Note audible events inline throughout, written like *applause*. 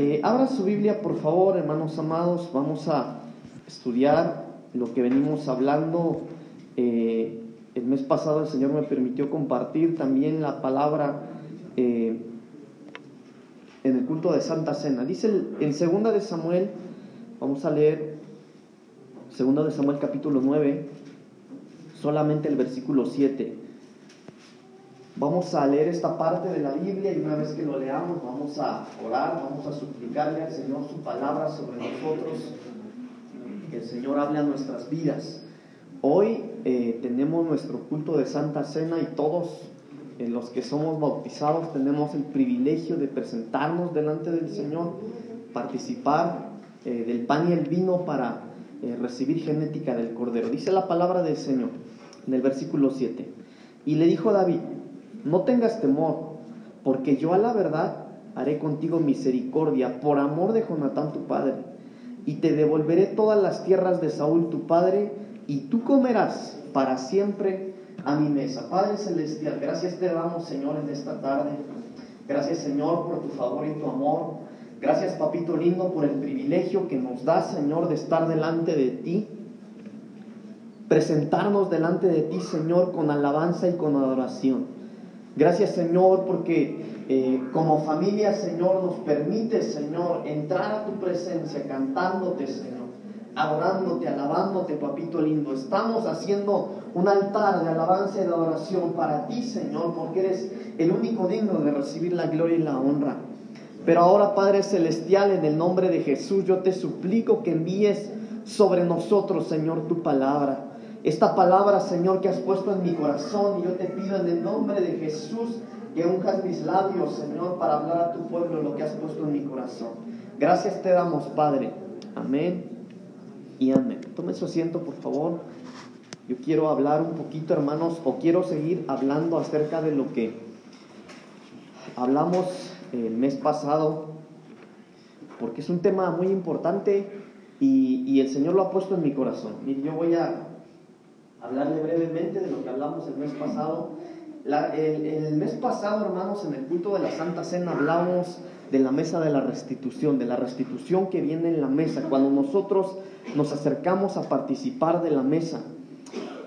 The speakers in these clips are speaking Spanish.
Eh, abra su Biblia, por favor, hermanos amados. Vamos a estudiar lo que venimos hablando. Eh, el mes pasado el Señor me permitió compartir también la palabra eh, en el culto de Santa Cena. Dice en segunda de Samuel, vamos a leer segunda de Samuel capítulo 9, solamente el versículo 7. Vamos a leer esta parte de la Biblia y una vez que lo leamos vamos a orar, vamos a suplicarle al Señor su palabra sobre nosotros, que el Señor hable a nuestras vidas. Hoy eh, tenemos nuestro culto de Santa Cena y todos eh, los que somos bautizados tenemos el privilegio de presentarnos delante del Señor, participar eh, del pan y el vino para recibir genética del Cordero. Dice la palabra del Señor en el versículo 7. Y le dijo David, no tengas temor, porque yo a la verdad haré contigo misericordia por amor de Jonatán tu padre, y te devolveré todas las tierras de Saúl tu padre, y tú comerás para siempre a mi mesa. Padre Celestial, gracias te damos, Señor, en esta tarde. Gracias, Señor, por tu favor y tu amor. Gracias, Papito lindo, por el privilegio que nos da, Señor, de estar delante de ti. Presentarnos delante de ti, Señor, con alabanza y con adoración. Gracias Señor porque eh, como familia Señor nos permite Señor entrar a tu presencia cantándote Señor, adorándote, alabándote papito lindo. Estamos haciendo un altar de alabanza y de adoración para ti Señor porque eres el único digno de recibir la gloria y la honra. Pero ahora Padre Celestial en el nombre de Jesús yo te suplico que envíes sobre nosotros Señor tu palabra esta palabra, Señor, que has puesto en mi corazón. Y yo te pido en el nombre de Jesús que unjas mis labios, Señor, para hablar a tu pueblo lo que has puesto en mi corazón. Gracias te damos, Padre. Amén y amén. Tome su asiento, por favor. Yo quiero hablar un poquito, hermanos, o quiero seguir hablando acerca de lo que hablamos el mes pasado, porque es un tema muy importante y, y el Señor lo ha puesto en mi corazón. Yo voy a hablarle brevemente de lo que hablamos el mes pasado. el, mes pasado, hermanos, en el culto de la Santa Cena hablamos de la mesa de la restitución, de la restitución que viene en la mesa, cuando nosotros nos acercamos a participar de la mesa.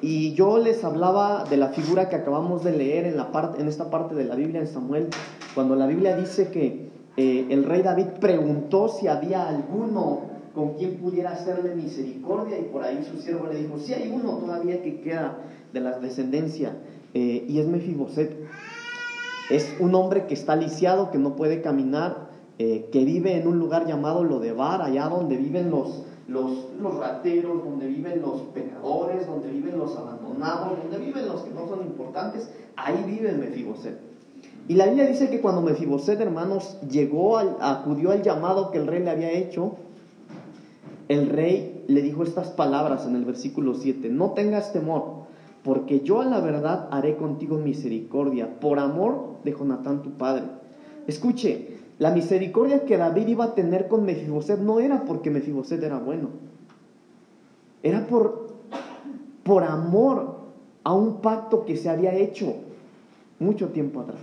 Y yo les hablaba de la figura que acabamos de leer en, la esta parte de la Biblia en Samuel, cuando la Biblia dice que eh, el rey David preguntó si había alguno con quien pudiera hacerle misericordia y por ahí su siervo le dijo, si hay uno todavía que queda de la descendencia eh, y es Mefiboset. Es un hombre que está lisiado, que no puede caminar, eh, que vive en un lugar llamado Lodebar, allá donde viven los, los, los rateros, donde viven los pecadores, donde viven los abandonados, donde viven los que no son importantes, ahí vive Mefiboset. Y la Biblia dice que cuando Mefiboset, hermanos, llegó, al, acudió al llamado que el rey le había hecho, el rey le dijo estas palabras en el versículo 7, no tengas temor, porque yo a la verdad haré contigo misericordia, por amor de Jonatán tu padre. Escuche, la misericordia que David iba a tener con Mefiboset no era porque Mefiboset era bueno, era por, por amor a un pacto que se había hecho mucho tiempo atrás.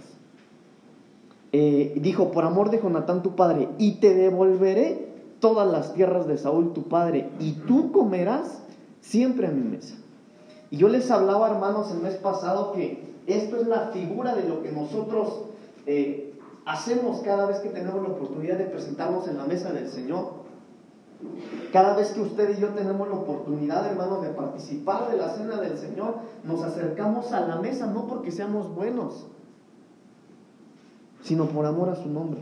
Eh, dijo, por amor de Jonatán tu padre, y te devolveré todas las tierras de Saúl tu padre, y tú comerás siempre a mi mesa. Y yo les hablaba, hermanos, el mes pasado que esto es la figura de lo que nosotros eh, hacemos cada vez que tenemos la oportunidad de presentarnos en la mesa del Señor. Cada vez que usted y yo tenemos la oportunidad, hermanos, de participar de la cena del Señor, nos acercamos a la mesa no porque seamos buenos, sino por amor a su nombre.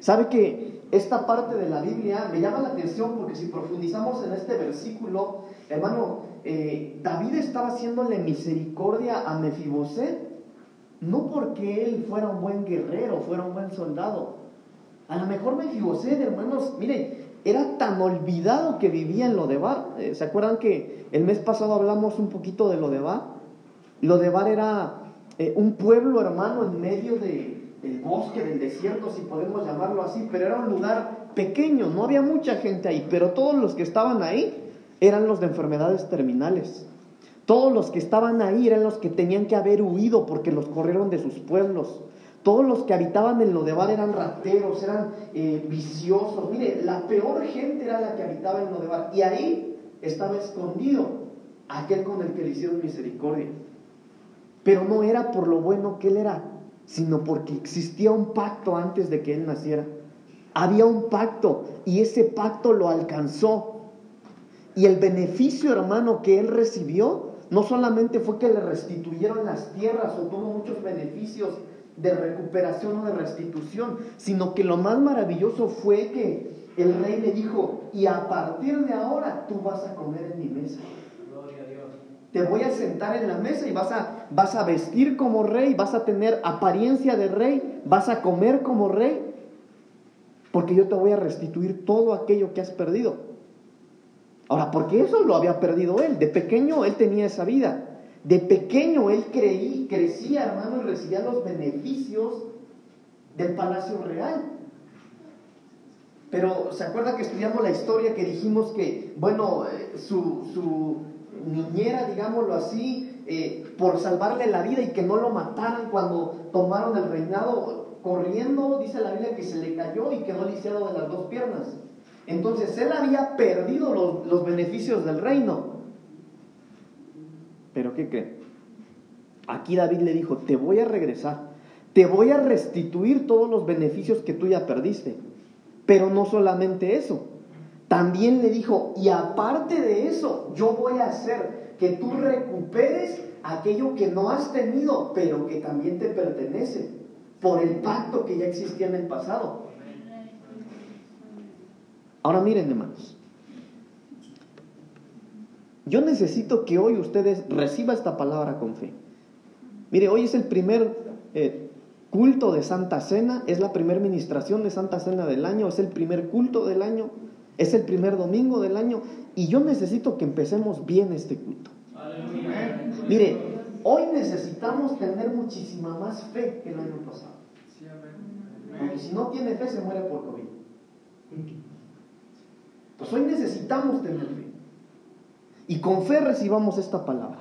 ¿Sabe que esta parte de la Biblia me llama la atención porque si profundizamos en este versículo, hermano, eh, David estaba haciéndole misericordia a Mefiboset, no porque él fuera un buen guerrero, fuera un buen soldado. A lo mejor Mefiboset, hermanos, miren, era tan olvidado que vivía en Lodebar. Eh, ¿Se acuerdan que el mes pasado hablamos un poquito de Lodebar? Lodebar era eh, un pueblo, hermano, en medio de, el bosque del desierto, si podemos llamarlo así, pero era un lugar pequeño, no había mucha gente ahí, pero todos los que estaban ahí eran los de enfermedades terminales. Todos los que estaban ahí eran los que tenían que haber huido porque los corrieron de sus pueblos. Todos los que habitaban en Lodebar eran rateros, eran eh, viciosos. Mire, la peor gente era la que habitaba en Lodebar. Y ahí estaba escondido aquel con el que le hicieron misericordia. Pero no era por lo bueno que él era, sino porque existía un pacto antes de que él naciera. Había un pacto y ese pacto lo alcanzó. Y el beneficio, hermano, que él recibió, no solamente fue que le restituyeron las tierras o tuvo muchos beneficios de recuperación o de restitución, sino que lo más maravilloso fue que el rey le dijo, y a partir de ahora tú vas a comer en mi mesa. Te voy a sentar en la mesa y vas a, vas a vestir como rey, vas a tener apariencia de rey, vas a comer como rey, porque yo te voy a restituir todo aquello que has perdido. Ahora, porque eso lo había perdido él. De pequeño él tenía esa vida. De pequeño él creí, crecía, hermano, y recibía los beneficios del palacio real. Pero ¿se acuerda que estudiamos la historia que dijimos que, bueno, eh, su, su niñera, digámoslo así, eh, por salvarle la vida y que no lo mataran cuando tomaron el reinado, corriendo, dice la Biblia que se le cayó y quedó lisiado de las dos piernas. Entonces él había perdido los, los beneficios del reino. Pero ¿qué cree? Aquí David le dijo, te voy a regresar, te voy a restituir todos los beneficios que tú ya perdiste. Pero no solamente eso, también le dijo, y aparte de eso, yo voy a hacer que tú recuperes aquello que no has tenido, pero que también te pertenece, por el pacto que ya existía en el pasado. Ahora miren, hermanos. Yo necesito que hoy ustedes reciban esta palabra con fe. Mire, hoy es el primer eh, culto de Santa Cena, es la primera ministración de Santa Cena del año, es el primer culto del año, es el primer domingo del año y yo necesito que empecemos bien este culto. Mire, hoy necesitamos tener muchísima más fe que el año pasado. Porque si no tiene fe se muere por COVID. Pues hoy necesitamos tener fe. Y con fe recibamos esta palabra.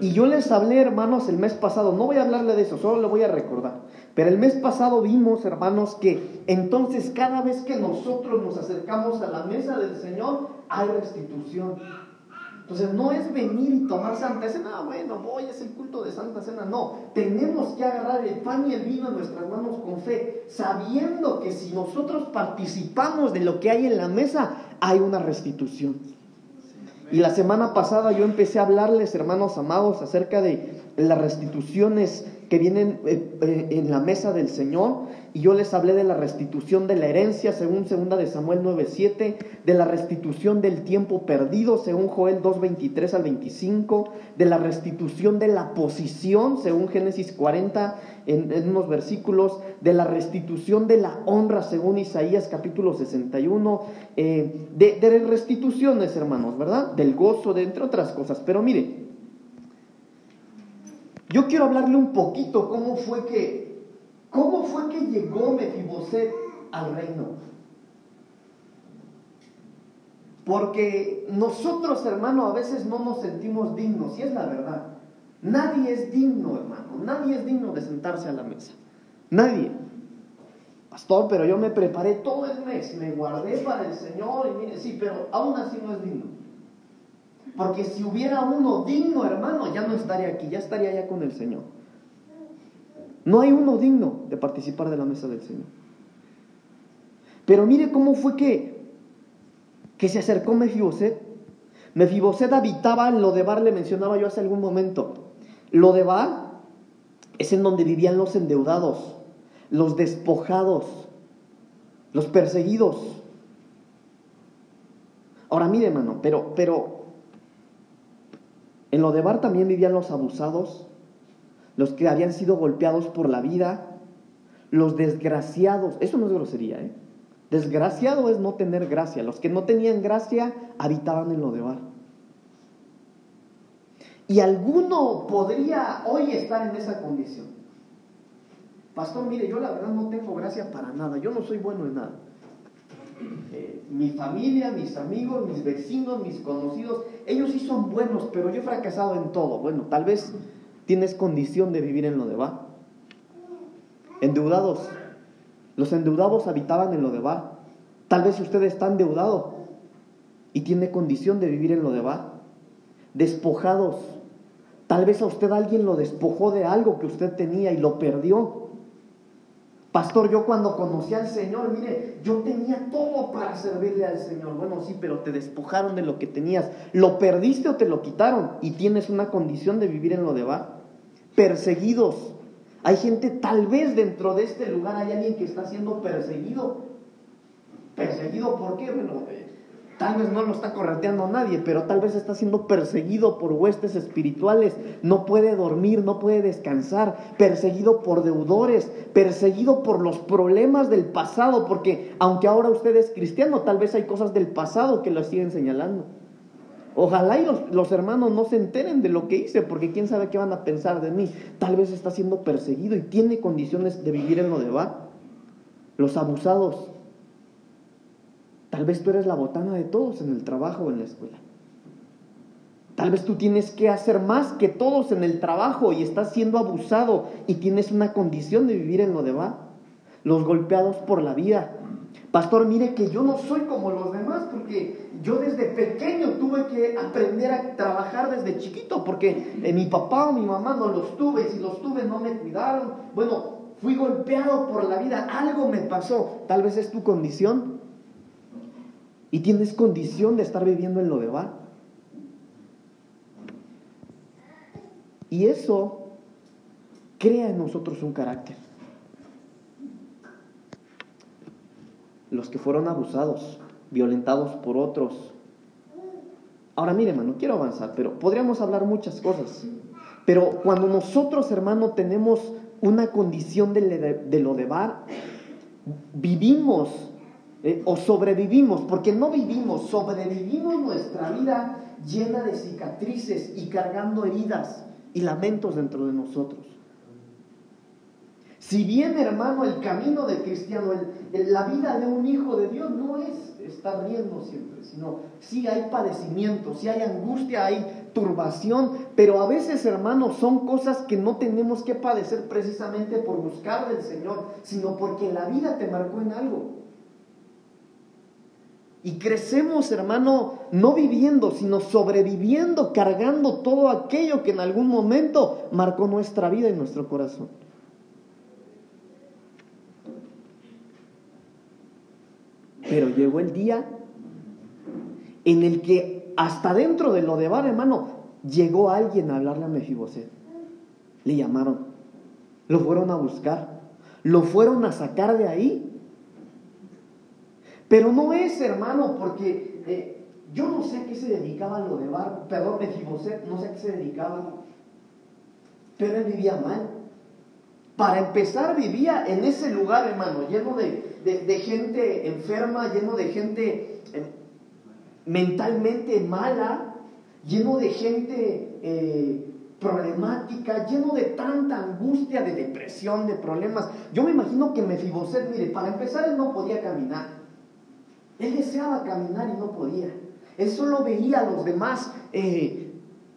Y yo les hablé, hermanos, el mes pasado, no voy a hablarle de eso, solo le voy a recordar. Pero el mes pasado vimos, hermanos, que entonces cada vez que nosotros nos acercamos a la mesa del Señor, hay restitución. Entonces no es venir y tomar Santa Cena, ah, bueno, voy, es el culto de Santa Cena. No, tenemos que agarrar el pan y el vino en nuestras manos con fe, sabiendo que si nosotros participamos de lo que hay en la mesa, hay una restitución. Y la semana pasada yo empecé a hablarles, hermanos amados, acerca de las restituciones que vienen eh, eh, en la mesa del Señor. Y yo les hablé de la restitución de la herencia, según segunda de Samuel 9:7, de la restitución del tiempo perdido, según Joel 2:23 al 25, de la restitución de la posición, según Génesis 40 en, unos versículos, de la restitución de la honra, según Isaías capítulo 61, eh, de, de restituciones, hermanos, ¿verdad? Del gozo, de entre otras cosas. Pero mire, yo quiero hablarle un poquito cómo fue que, cómo fue que llegó Mefiboset al reino. Porque nosotros, hermano, a veces no nos sentimos dignos, y es la verdad. Nadie es digno, hermano. Nadie es digno de sentarse a la mesa. Nadie. Pastor, pero yo me preparé todo el mes, me guardé para el Señor y mire, sí, pero aún así no es digno. Porque si hubiera uno digno, hermano, ya no estaría aquí, ya estaría allá con el Señor. No hay uno digno de participar de la mesa del Señor. Pero mire cómo fue que, que se acercó Mefiboset. Mefiboset habitaba en Lodebar, le mencionaba yo hace algún momento. Lodebar es en donde vivían los endeudados, los despojados, los perseguidos. Ahora mire, hermano, pero, pero en Lodebar también vivían los abusados, los que habían sido golpeados por la vida, los desgraciados. Eso no es grosería, ¿eh? Desgraciado es no tener gracia. Los que no tenían gracia habitaban en Lodebar. Y alguno podría hoy estar en esa condición. Pastor, mire, yo la verdad no tengo gracia para nada. Yo no soy bueno en nada. Eh, mi familia, mis amigos, mis vecinos, mis conocidos, ellos sí son buenos, pero yo he fracasado en todo. Bueno, tal vez tienes condición de vivir en lo de va. Endeudados. Los endeudados habitaban en Lodebar. Tal vez usted está endeudado y tiene condición de vivir en Lodebar. Despojados. Tal vez a usted alguien lo despojó de algo que usted tenía y lo perdió. Pastor, yo cuando conocí al Señor, mire, yo tenía todo para servirle al Señor. Bueno, sí, pero te despojaron de lo que tenías. ¿Lo perdiste o te lo quitaron? Y tienes una condición de vivir en lo de va. Perseguidos. Hay gente, tal vez dentro de este lugar hay alguien que está siendo perseguido. ¿Perseguido por qué? Bueno, eh, Tal vez no lo está correteando nadie, pero tal vez está siendo perseguido por huestes espirituales. No puede dormir, no puede descansar. Perseguido por deudores, perseguido por los problemas del pasado, porque aunque ahora usted es cristiano, tal vez hay cosas del pasado que lo siguen señalando. Ojalá y los, los, hermanos no se enteren de lo que hice, porque quién sabe qué van a pensar de mí. Tal vez está siendo perseguido y tiene condiciones de vivir en lo de va. Los abusados, Tal vez tú eres la botana de todos en el trabajo o en la escuela. Tal vez tú tienes que hacer más que todos en el trabajo y estás siendo abusado y tienes una condición de vivir en lo de va. Los golpeados por la vida. Pastor, mire que yo no soy como los demás porque yo desde pequeño tuve que aprender a trabajar desde chiquito porque eh, mi papá o mi mamá no los tuve y si los tuve no me cuidaron. Bueno, fui golpeado por la vida, algo me pasó. Tal vez es tu condición y tienes condición de estar viviendo en lo de va. Y eso crea en nosotros un carácter. Los que fueron abusados, violentados por otros. Ahora mire, hermano, quiero avanzar, pero podríamos hablar muchas cosas. Pero cuando nosotros, hermano, tenemos una condición de, de lo de bar, vivimos eh, o sobrevivimos, porque no vivimos, sobrevivimos nuestra vida llena de cicatrices y cargando heridas y lamentos dentro de nosotros. Si bien, hermano, el camino del cristiano, la vida de un hijo de Dios no es estar riendo siempre, sino sí hay padecimiento, sí hay angustia, hay turbación, pero a veces, hermano, son cosas que no tenemos que padecer precisamente por buscar del Señor, sino porque la vida te marcó en algo. Y crecemos, hermano, no viviendo, sino sobreviviendo, cargando todo aquello que en algún momento marcó nuestra vida y nuestro corazón. Pero llegó el día en el que hasta dentro de lo de bar, hermano, llegó alguien a hablarle a Mefiboset. Le llamaron, lo fueron a buscar, lo fueron a sacar de ahí pero no es, hermano, porque eh, yo no sé a qué se dedicaba lo de Bar, perdón, Mefiboset, no sé a qué se dedicaba, pero él vivía mal. Para empezar, vivía en ese lugar, hermano, lleno de, gente enferma, lleno de gente eh, mentalmente mala, lleno de gente eh, problemática, lleno de tanta angustia, de depresión, de problemas. Yo me imagino que Mefiboset, mire, para empezar, él no podía caminar. Él deseaba caminar y no podía. Él solo veía a los demás eh,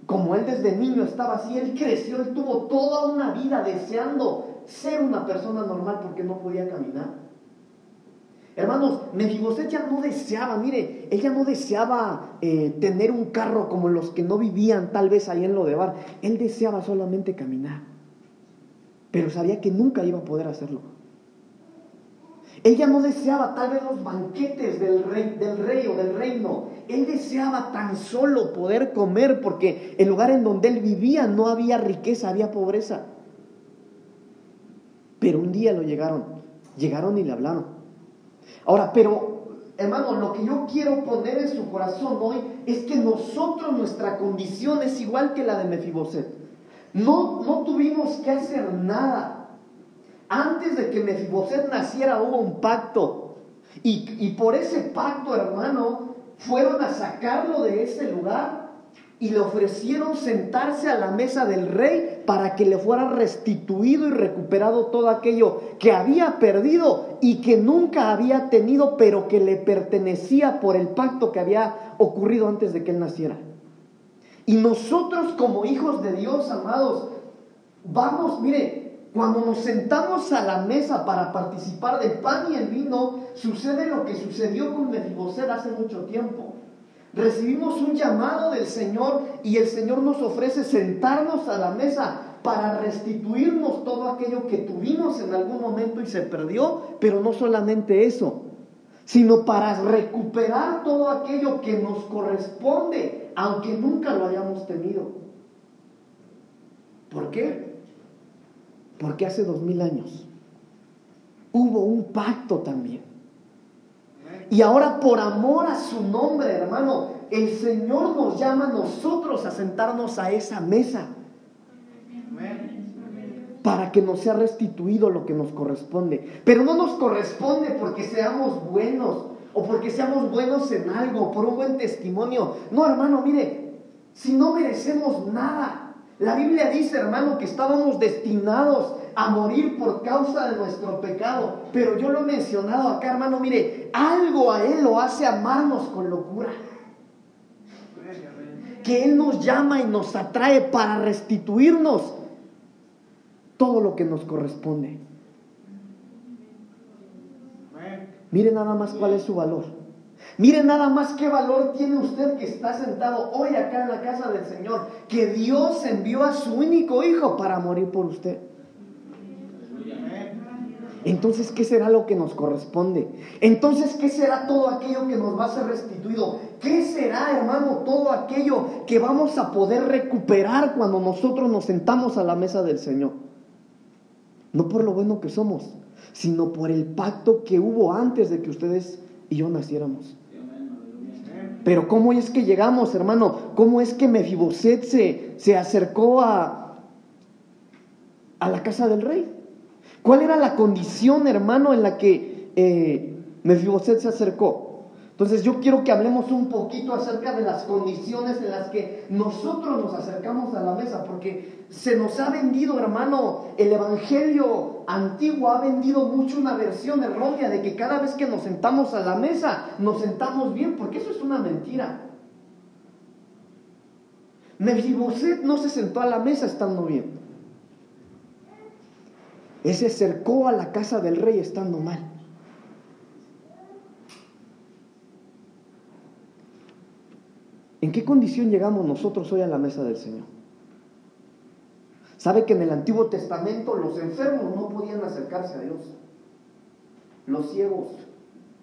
como él desde niño estaba así. Él creció, él tuvo toda una vida deseando ser una persona normal porque no podía caminar. Hermanos, Mefiboset ya no deseaba, mire, ella no deseaba eh, tener un carro como los que no vivían tal vez ahí en lo de bar. Él deseaba solamente caminar, pero sabía que nunca iba a poder hacerlo. Ella no deseaba tal vez los banquetes del rey, del rey o del reino. Él deseaba tan solo poder comer porque el lugar en donde él vivía no había riqueza, había pobreza. Pero un día lo llegaron, llegaron y le hablaron. Ahora, pero hermano, lo que yo quiero poner en su corazón hoy es que nosotros nuestra condición es igual que la de Mefiboset. No, no tuvimos que hacer nada antes de que Mefiboset naciera hubo un pacto. Y, por ese pacto, hermano, fueron a sacarlo de ese lugar y le ofrecieron sentarse a la mesa del rey para que le fuera restituido y recuperado todo aquello que había perdido y que nunca había tenido, pero que le pertenecía por el pacto que había ocurrido antes de que él naciera. Y nosotros como hijos de Dios, amados, vamos, mire, Cuando nos sentamos a la mesa para participar del pan y el vino, sucede lo que sucedió con Mefiboset hace mucho tiempo. Recibimos un llamado del Señor y el Señor nos ofrece sentarnos a la mesa para restituirnos todo aquello que tuvimos en algún momento y se perdió, pero no solamente eso, sino para recuperar todo aquello que nos corresponde, aunque nunca lo hayamos tenido. ¿Por qué? Porque hace dos mil años hubo un pacto también. Y ahora por amor a su nombre, hermano, el Señor nos llama a nosotros a sentarnos a esa mesa para que nos sea restituido lo que nos corresponde. Pero no nos corresponde porque seamos buenos o porque seamos buenos en algo, por un buen testimonio. No, hermano, mire, si no merecemos nada. La Biblia dice, hermano, que estábamos destinados a morir por causa de nuestro pecado. Pero yo lo he mencionado acá, hermano, mire, algo a Él lo hace amarnos con locura. Que Él nos llama y nos atrae para restituirnos todo lo que nos corresponde. Mire nada más cuál es su valor. Mire nada más qué valor tiene usted que está sentado hoy acá en la casa del Señor, que Dios envió a su único hijo para morir por usted. Entonces, ¿qué será lo que nos corresponde? Entonces, ¿qué será todo aquello que nos va a ser restituido? ¿Qué será, hermano, todo aquello que vamos a poder recuperar cuando nosotros nos sentamos a la mesa del Señor? No por lo bueno que somos, sino por el pacto que hubo antes de que ustedes y yo naciéramos. Pero ¿cómo es que llegamos, hermano? ¿Cómo es que Mefiboset se, se acercó a, a la casa del rey? ¿Cuál era la condición, hermano, en la que eh, Mefiboset se acercó? Entonces yo quiero que hablemos un poquito acerca de las condiciones en las que nosotros nos acercamos a la mesa, porque se nos ha vendido, hermano, el Evangelio antiguo ha vendido mucho una versión errónea de que cada vez que nos sentamos a la mesa nos sentamos bien, porque eso es una mentira. Mefiboset no se sentó a la mesa estando bien. Él se acercó a la casa del rey estando mal. ¿En qué condición llegamos nosotros hoy a la mesa del Señor? ¿Sabe que en el Antiguo Testamento los enfermos no podían acercarse a Dios? Los ciegos,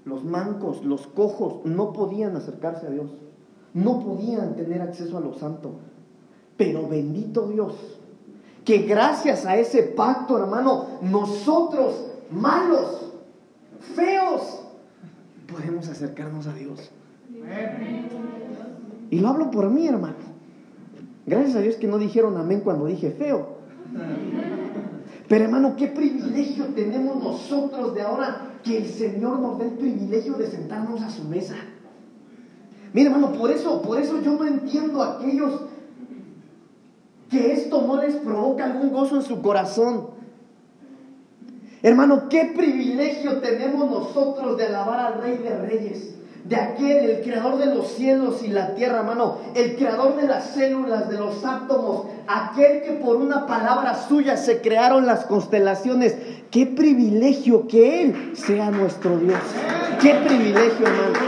los mancos, los cojos no podían acercarse a Dios. No podían tener acceso a lo santo. Pero bendito Dios, que gracias a ese pacto, hermano, nosotros, malos, feos, podemos acercarnos a Dios. Y lo hablo por mí, hermano. Gracias a Dios que no dijeron amén cuando dije feo. Pero hermano, qué privilegio tenemos nosotros de ahora que el Señor nos dé el privilegio de sentarnos a su mesa. Mira, hermano, por eso, por eso yo no entiendo a aquellos que esto no les provoca algún gozo en su corazón. Hermano, qué privilegio tenemos nosotros de alabar al Rey de Reyes de aquel, el creador de los cielos y la tierra, hermano, el creador de las células, de los átomos, aquel que por una palabra suya se crearon las constelaciones. Qué privilegio que Él sea nuestro Dios. Qué privilegio, hermano.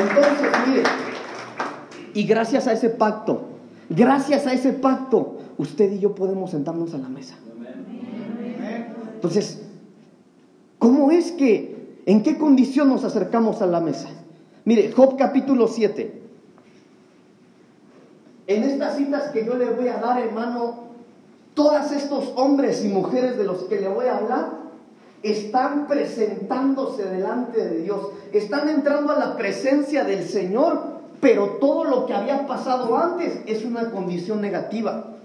Entonces, mire, y gracias a ese pacto, gracias a ese pacto, usted y yo podemos sentarnos a la mesa. Entonces, ¿Cómo es que, en qué condición nos acercamos a la mesa? Mire, Job capítulo 7. En estas citas que yo le voy a dar, hermano, todos estos hombres y mujeres de los que le voy a hablar están presentándose delante de Dios, están entrando a la presencia del Señor, pero todo lo que había pasado antes es una condición negativa.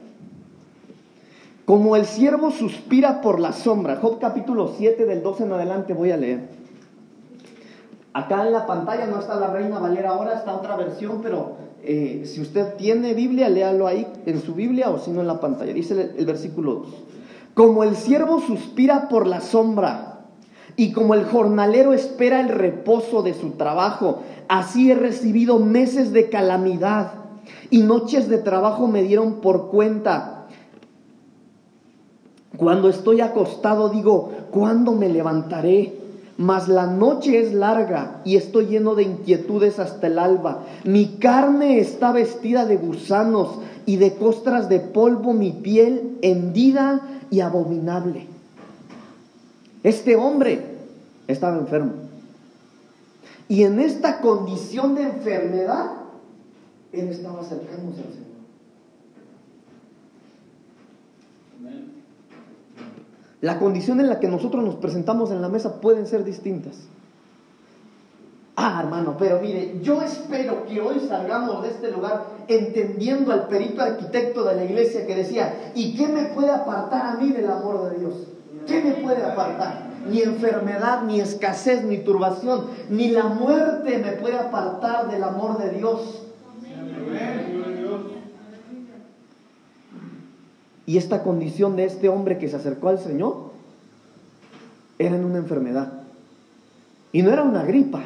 Como el siervo suspira por la sombra. Job capítulo 7 del 12 en adelante voy a leer. Acá en la pantalla no está la Reina Valera ahora, está otra versión, pero eh, si usted tiene Biblia, léalo ahí en su Biblia o si no en la pantalla. Dice el, el versículo 2. Como el siervo suspira por la sombra y como el jornalero espera el reposo de su trabajo, así he recibido meses de calamidad y noches de trabajo me dieron por cuenta. Cuando estoy acostado digo, ¿cuándo me levantaré? Mas la noche es larga y estoy lleno de inquietudes hasta el alba. Mi carne está vestida de gusanos y de costras de polvo mi piel hendida y abominable. Este hombre estaba enfermo. Y en esta condición de enfermedad, él estaba acercándose al Señor. La condición en la que nosotros nos presentamos en la mesa pueden ser distintas. Ah, hermano, pero mire, yo espero que hoy salgamos de este lugar entendiendo al perito arquitecto de la iglesia que decía, ¿y qué me puede apartar a mí del amor de Dios? ¿Qué me puede apartar? Ni enfermedad, ni escasez, ni turbación, ni la muerte me puede apartar del amor de Dios. Y esta condición de este hombre que se acercó al Señor era en una enfermedad. Y no era una gripa.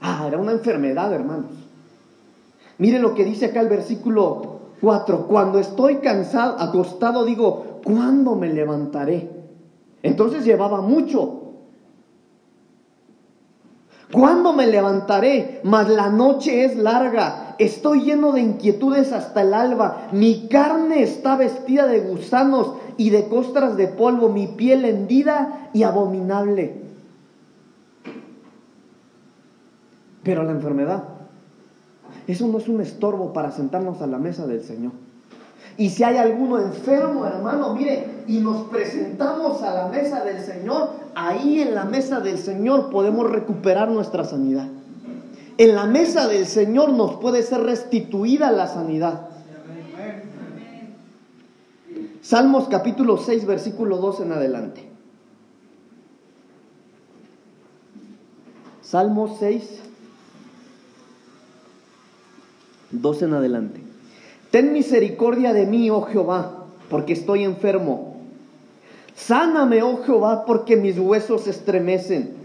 Ah, era una enfermedad, hermanos. Mire lo que dice acá el versículo 4. Cuando estoy cansado, acostado, digo, ¿cuándo me levantaré? Entonces llevaba mucho. ¿Cuándo me levantaré? Mas la noche es larga. Estoy lleno de inquietudes hasta el alba. Mi carne está vestida de gusanos y de costras de polvo. Mi piel hendida y abominable. Pero la enfermedad, eso no es un estorbo para sentarnos a la mesa del Señor. Y si hay alguno enfermo, hermano, mire, y nos presentamos a la mesa del Señor, ahí en la mesa del Señor podemos recuperar nuestra sanidad. En la mesa del Señor nos puede ser restituida la sanidad. Salmos capítulo 6, versículo 2 en adelante. Salmos 6, 2 en adelante. Ten misericordia de mí, oh Jehová, porque estoy enfermo. Sáname, oh Jehová, porque mis huesos estremecen.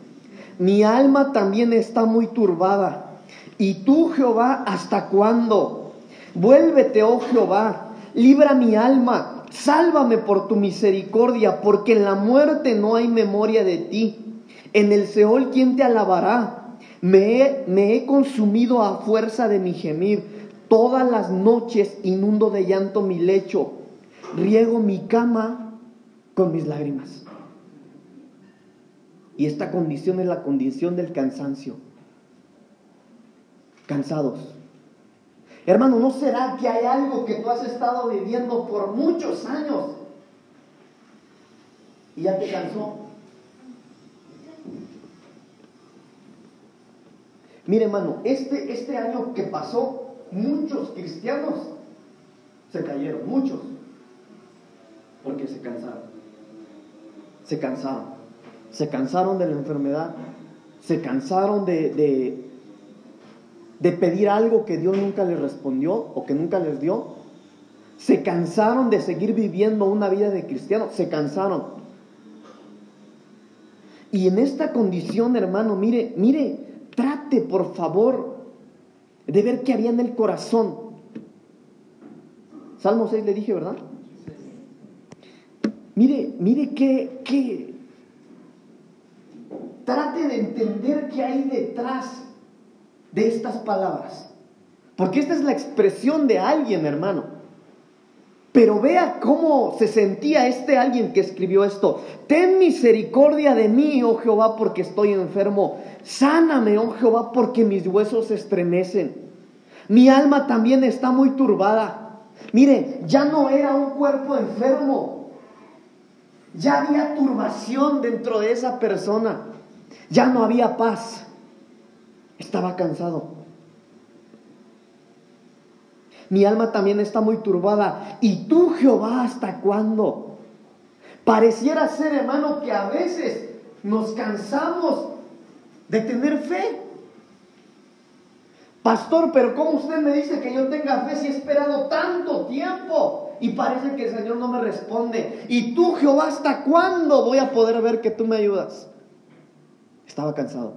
Mi alma también está muy turbada. ¿Y tú, Jehová, hasta cuándo? Vuélvete, oh Jehová, libra mi alma, sálvame por tu misericordia, porque en la muerte no hay memoria de ti. En el Seol, ¿quién te alabará? Me he, me he consumido a fuerza de mi gemir Todas las noches inundo de llanto mi lecho, riego mi cama con mis lágrimas. Y esta condición es la condición del cansancio. Cansados. Hermano, ¿no será que hay algo que tú has estado viviendo por muchos años y ya te cansó? Mire, hermano, este, este año que pasó muchos cristianos se cayeron, muchos, porque se cansaron. Se cansaron. Se cansaron de la enfermedad, se cansaron de, de, de pedir algo que Dios nunca les respondió o que nunca les dio. Se cansaron de seguir viviendo una vida de cristiano, se cansaron. Y en esta condición, hermano, mire, mire, trate por favor de ver qué había en el corazón. Salmo 6 le dije, ¿verdad? Mire, mire qué, qué. Trate de entender qué hay detrás de estas palabras. Porque esta es la expresión de alguien, hermano. Pero vea cómo se sentía este alguien que escribió esto. Ten misericordia de mí, oh Jehová, porque estoy enfermo. Sáname, oh Jehová, porque mis huesos se estremecen. Mi alma también está muy turbada. Mire, ya no era un cuerpo enfermo. Ya había turbación dentro de esa persona. Ya no había paz. Estaba cansado. Mi alma también está muy turbada. ¿Y tú, Jehová, hasta cuándo? Pareciera ser, hermano, que a veces nos cansamos de tener fe. Pastor, pero ¿cómo usted me dice que yo tenga fe si he esperado tanto tiempo? Y parece que el Señor no me responde. ¿Y tú, Jehová, hasta cuándo voy a poder ver que tú me ayudas? Estaba cansado.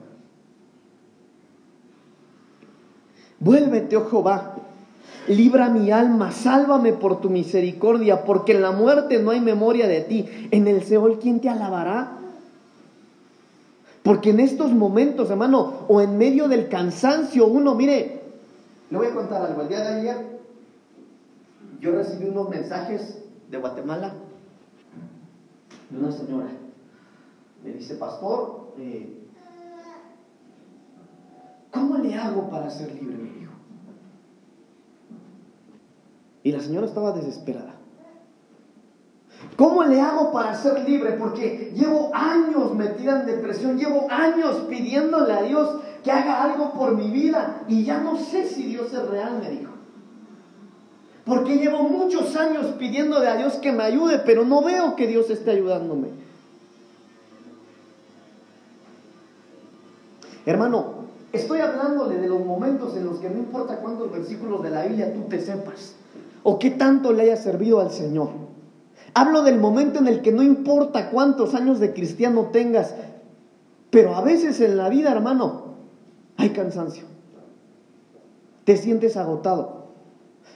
Vuélvete, oh Jehová, Libra mi alma, sálvame por tu misericordia, porque en la muerte no hay memoria de ti. En el Seol, ¿quién te alabará? Porque en estos momentos, hermano, o en medio del cansancio, uno, mire, le voy a contar algo. El día de ayer yo recibí unos mensajes de Guatemala de una señora. Me dice, pastor, eh, ¿cómo le hago para ser libre? Me dijo. Y la señora estaba desesperada. ¿Cómo le hago para ser libre? Porque llevo años metida en depresión, llevo años pidiéndole a Dios que haga algo por mi vida y ya no sé si Dios es real, me dijo. Porque llevo muchos años pidiéndole a Dios que me ayude, pero no veo que Dios esté ayudándome. Hermano, estoy hablándole de los momentos en los que no importa cuántos versículos de la Biblia tú te sepas o qué tanto le haya servido al Señor. Hablo del momento en el que no importa cuántos años de cristiano tengas, pero a veces en la vida, hermano, hay cansancio. Te sientes agotado.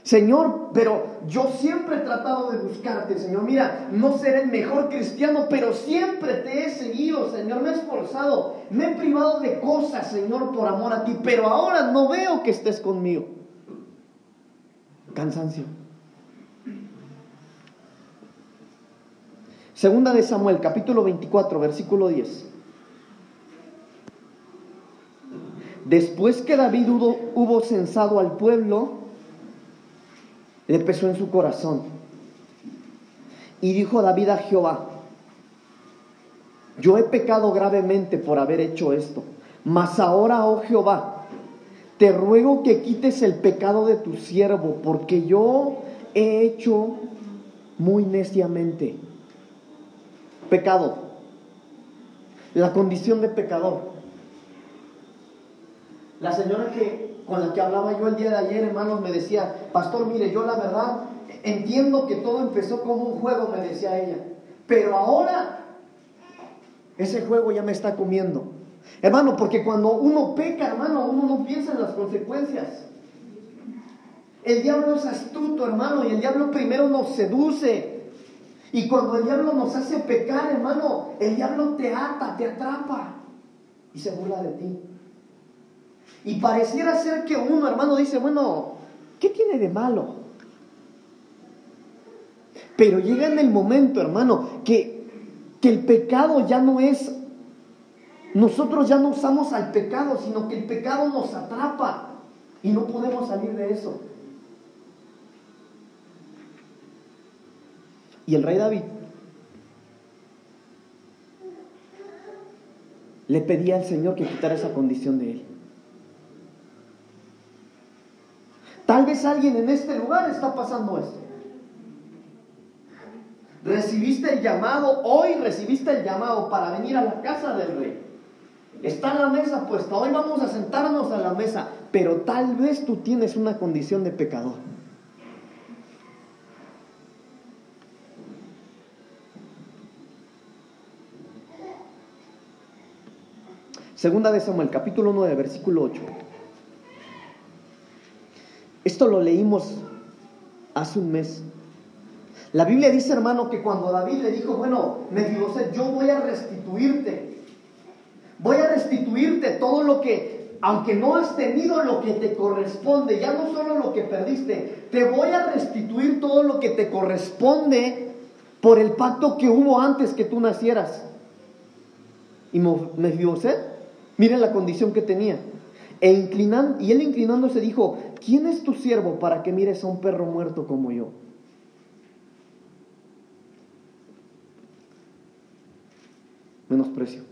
Señor, pero yo siempre he tratado de buscarte, Señor. Mira, no seré el mejor cristiano, pero siempre te he seguido, Señor. Me he esforzado, me he privado de cosas, Señor, por amor a ti, pero ahora no veo que estés conmigo. Cansancio. Segunda de Samuel, capítulo 24, versículo 10. Después que David hubo, hubo censado al pueblo, le pesó en su corazón. Y dijo David a Jehová, yo he pecado gravemente por haber hecho esto, mas ahora, oh Jehová, te ruego que quites el pecado de tu siervo, porque yo he hecho muy neciamente. Pecado, la condición de pecador. La señora que con la que hablaba yo el día de ayer, hermanos, me decía, pastor, mire, yo la verdad entiendo que todo empezó como un juego, me decía ella, pero ahora ese juego ya me está comiendo. Hermano, porque cuando uno peca, hermano, uno no piensa en las consecuencias. El diablo es astuto, hermano, y el diablo primero nos seduce. Y cuando el diablo nos hace pecar, hermano, el diablo te ata, te atrapa y se burla de ti. Y pareciera ser que uno, hermano, dice, bueno, ¿qué tiene de malo? Pero llega en el momento, hermano, que, que el pecado ya no es, nosotros ya no usamos al pecado, sino que el pecado nos atrapa y no podemos salir de eso. Y el rey David le pedía al Señor que quitara esa condición de él. Tal vez alguien en este lugar está pasando esto. Recibiste el llamado, hoy recibiste el llamado para venir a la casa del rey. Está la mesa puesta, hoy vamos a sentarnos a la mesa, pero tal vez tú tienes una condición de pecador. Segunda de Samuel, capítulo 9, versículo 8. Esto lo leímos hace un mes. La Biblia dice, hermano, que cuando David le dijo, bueno, Mefiboset, yo voy a restituirte. Voy a restituirte todo lo que, aunque no has tenido lo que te corresponde, ya no solo lo que perdiste, te voy a restituir todo lo que te corresponde por el pacto que hubo antes que tú nacieras. Y Mefiboset, miren la condición que tenía. E y él inclinándose dijo, ¿quién es tu siervo para que mires a un perro muerto como yo? Menosprecio.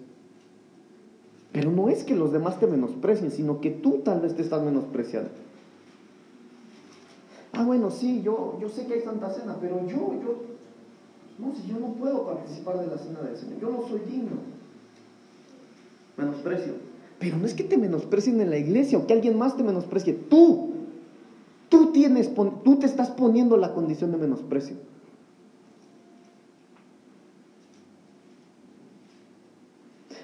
Pero no es que los demás te menosprecien, sino que tú tal vez te estás menospreciando. Ah, bueno, sí, yo, yo sé que hay Santa Cena, pero yo, yo, no, si yo no puedo participar de la cena del Señor, yo no soy digno. Menosprecio. Pero no es que te menosprecien en la iglesia o que alguien más te menosprecie. Tú, tú tú te estás poniendo la condición de menosprecio.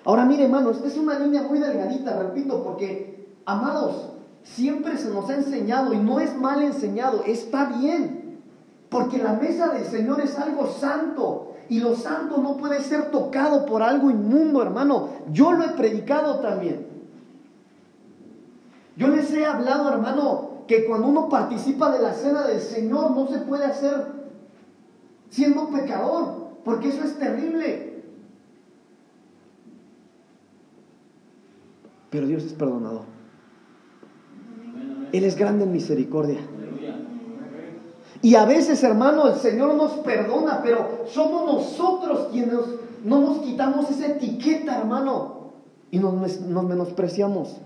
Ahora mire, hermanos, es una línea muy delgadita, repito, porque, amados, siempre se nos ha enseñado y no es mal enseñado, está bien. Porque la mesa del Señor es algo santo y lo santo no puede ser tocado por algo inmundo, hermano. Yo lo he predicado también. Yo les he hablado, hermano, que cuando uno participa de la cena del Señor no se puede hacer siendo pecador, porque eso es terrible. Pero Dios es perdonador. Él es grande en misericordia. Y a veces, hermano, el Señor nos perdona, pero somos nosotros quienes no nos quitamos esa etiqueta, hermano, y nos, nos menospreciamos.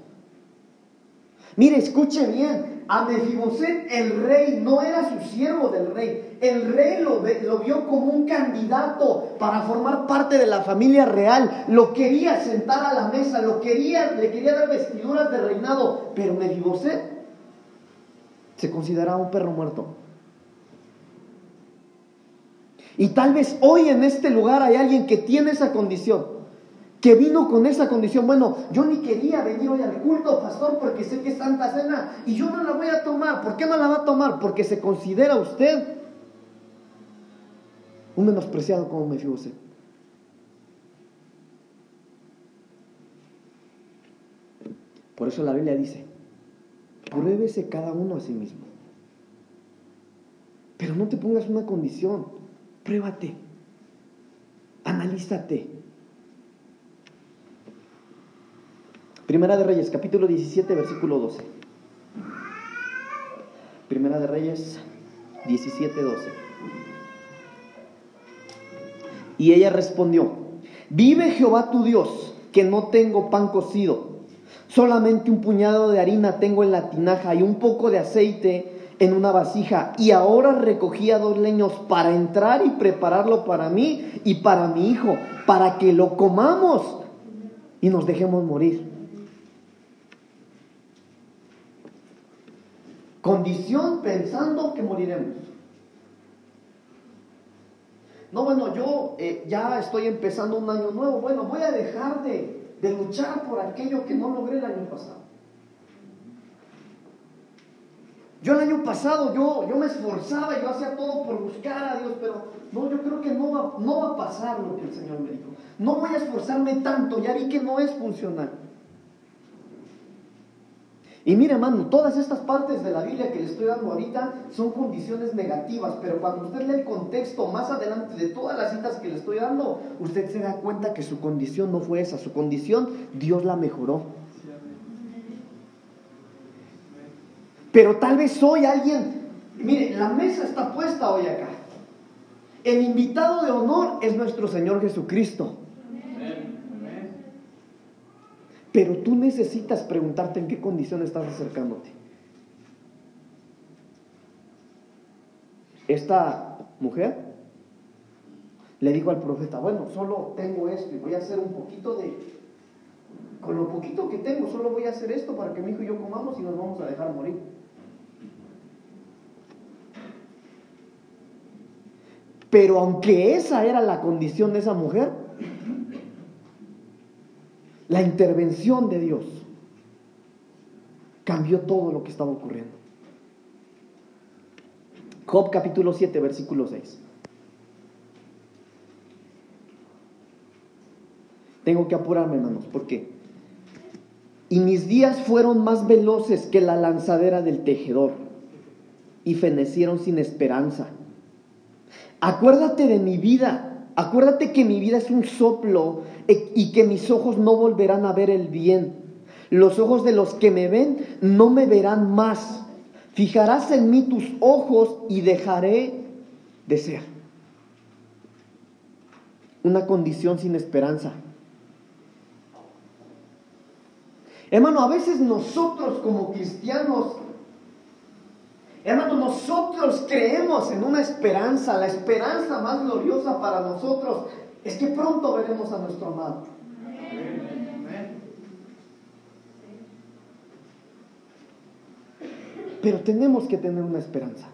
Mire, escuche bien, a Mefiboset el rey no era su siervo del rey, el rey lo, lo, vio como un candidato para formar parte de la familia real, lo quería sentar a la mesa, lo quería, le quería dar vestiduras de reinado, pero Mefiboset se consideraba un perro muerto. Y tal vez hoy en este lugar hay alguien que tiene esa condición, que vino con esa condición. Bueno, yo ni quería venir hoy al culto, pastor, porque sé que es Santa Cena y yo no la voy a tomar. ¿Por qué no la va a tomar? Porque se considera usted un menospreciado como me usted. Por eso la Biblia dice, pruébese cada uno a sí mismo. Pero no te pongas una condición. Pruébate. Analízate. Primera de Reyes, capítulo 17, versículo 12. Primera de Reyes 17, 12. Y ella respondió, vive Jehová tu Dios, que no tengo pan cocido, solamente un puñado de harina tengo en la tinaja y un poco de aceite en una vasija y ahora recogía dos leños para entrar y prepararlo para mí y para mi hijo, para que lo comamos y nos dejemos morir. Condición pensando que moriremos. No, bueno, yo eh, ya estoy empezando un año nuevo. Bueno, voy a dejar de, luchar por aquello que no logré el año pasado. Yo el año pasado, yo, yo me esforzaba, yo hacía todo por buscar a Dios, pero no, yo creo que no va, no va a pasar lo que el Señor me dijo. No voy a esforzarme tanto, ya vi que no es funcional. Y mire, hermano, todas estas partes de la Biblia que le estoy dando ahorita son condiciones negativas, pero cuando usted lee el contexto más adelante de todas las citas que le estoy dando, usted se da cuenta que su condición no fue esa, su condición Dios la mejoró. Pero tal vez hoy alguien, mire, la mesa está puesta hoy acá. El invitado de honor es nuestro Señor Jesucristo. Pero tú necesitas preguntarte en qué condición estás acercándote. Esta mujer le dijo al profeta, bueno, solo tengo esto y voy a hacer un poquito de... Con lo poquito que tengo, solo voy a hacer esto para que mi hijo y yo comamos y nos vamos a dejar morir. Pero aunque esa era la condición de esa mujer, la intervención de Dios cambió todo lo que estaba ocurriendo. Job capítulo 7, versículo 6. Tengo que apurarme, hermanos, porque y mis días fueron más veloces que la lanzadera del tejedor y fenecieron sin esperanza. Acuérdate de mi vida. Acuérdate que mi vida es un soplo e, y que mis ojos no volverán a ver el bien. Los ojos de los que me ven no me verán más. Fijarás en mí tus ojos y dejaré de ser. Una condición sin esperanza. Hermano, a veces nosotros como cristianos Hermano, nosotros creemos en una esperanza, la esperanza más gloriosa para nosotros es que pronto veremos a nuestro amado. Pero tenemos que tener una esperanza.